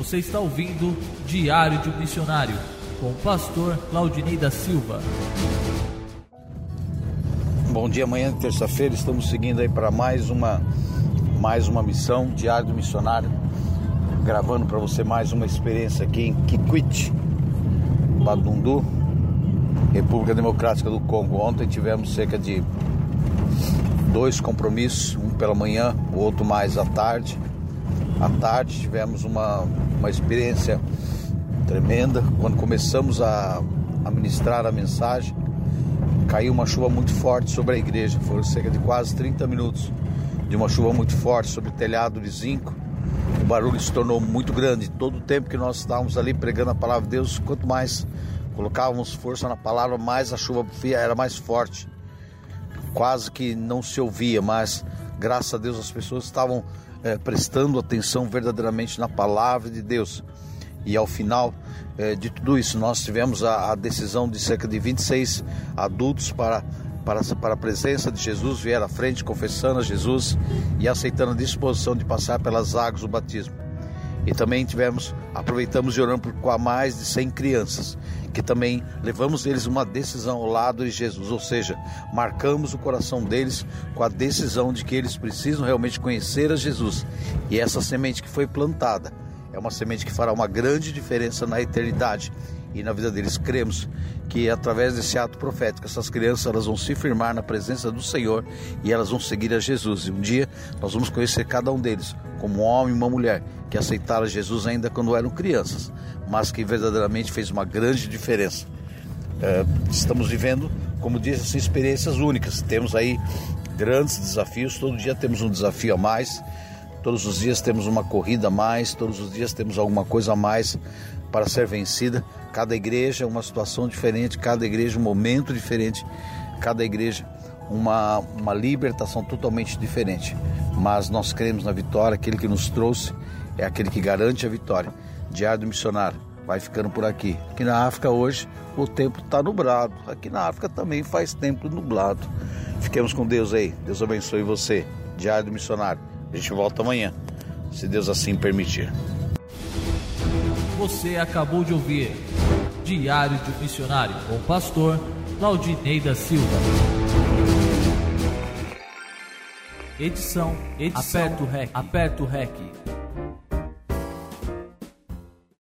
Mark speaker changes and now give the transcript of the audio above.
Speaker 1: Você está ouvindo Diário de um Missionário com o pastor Claudinei da Silva.
Speaker 2: Bom dia, amanhã terça-feira estamos seguindo aí para mais uma mais uma missão Diário do Missionário, gravando para você mais uma experiência aqui em Kikwit, Badundu, República Democrática do Congo. Ontem tivemos cerca de dois compromissos, um pela manhã, o outro mais à tarde. À tarde tivemos uma, uma experiência tremenda. Quando começamos a, a ministrar a mensagem, caiu uma chuva muito forte sobre a igreja. Foram cerca de quase 30 minutos de uma chuva muito forte sobre o telhado de zinco. O barulho se tornou muito grande. Todo o tempo que nós estávamos ali pregando a palavra de Deus, quanto mais colocávamos força na palavra, mais a chuva era mais forte quase que não se ouvia, mas graças a Deus as pessoas estavam é, prestando atenção verdadeiramente na palavra de Deus. E ao final é, de tudo isso, nós tivemos a, a, decisão de cerca de 26 adultos para, para, para a presença de Jesus, vieram à frente confessando a Jesus e aceitando a disposição de passar pelas águas do batismo. E também tivemos, aproveitamos e oramos por mais de 100 crianças, que também levamos eles uma decisão ao lado de Jesus, ou seja, marcamos o coração deles com a decisão de que eles precisam realmente conhecer a Jesus. E essa semente que foi plantada é uma semente que fará uma grande diferença na eternidade e na vida deles. Cremos que através desse ato profético, essas crianças elas vão se firmar na presença do Senhor e elas vão seguir a Jesus. E um dia nós vamos conhecer cada um deles como um homem e uma mulher que aceitaram Jesus ainda quando eram crianças, mas que verdadeiramente fez uma grande diferença. É, estamos vivendo, como disse, assim, experiências únicas. Temos aí grandes desafios, todo dia temos um desafio a mais. Todos os dias temos uma corrida a mais, todos os dias temos alguma coisa a mais para ser vencida. Cada igreja uma situação diferente, cada igreja um momento diferente, cada igreja uma, uma libertação totalmente diferente. Mas nós cremos na vitória, aquele que nos trouxe é aquele que garante a vitória. Diário do Missionário vai ficando por aqui. Aqui na África hoje o tempo está nublado. Aqui na África também faz tempo nublado. Fiquemos com Deus aí. Deus abençoe você. Diário do Missionário. A gente volta amanhã, se Deus assim permitir.
Speaker 1: Você acabou de ouvir Diário de um Missionário com o pastor Claudinei da Silva. Edição, edição, aperta o REC, aperta o REC.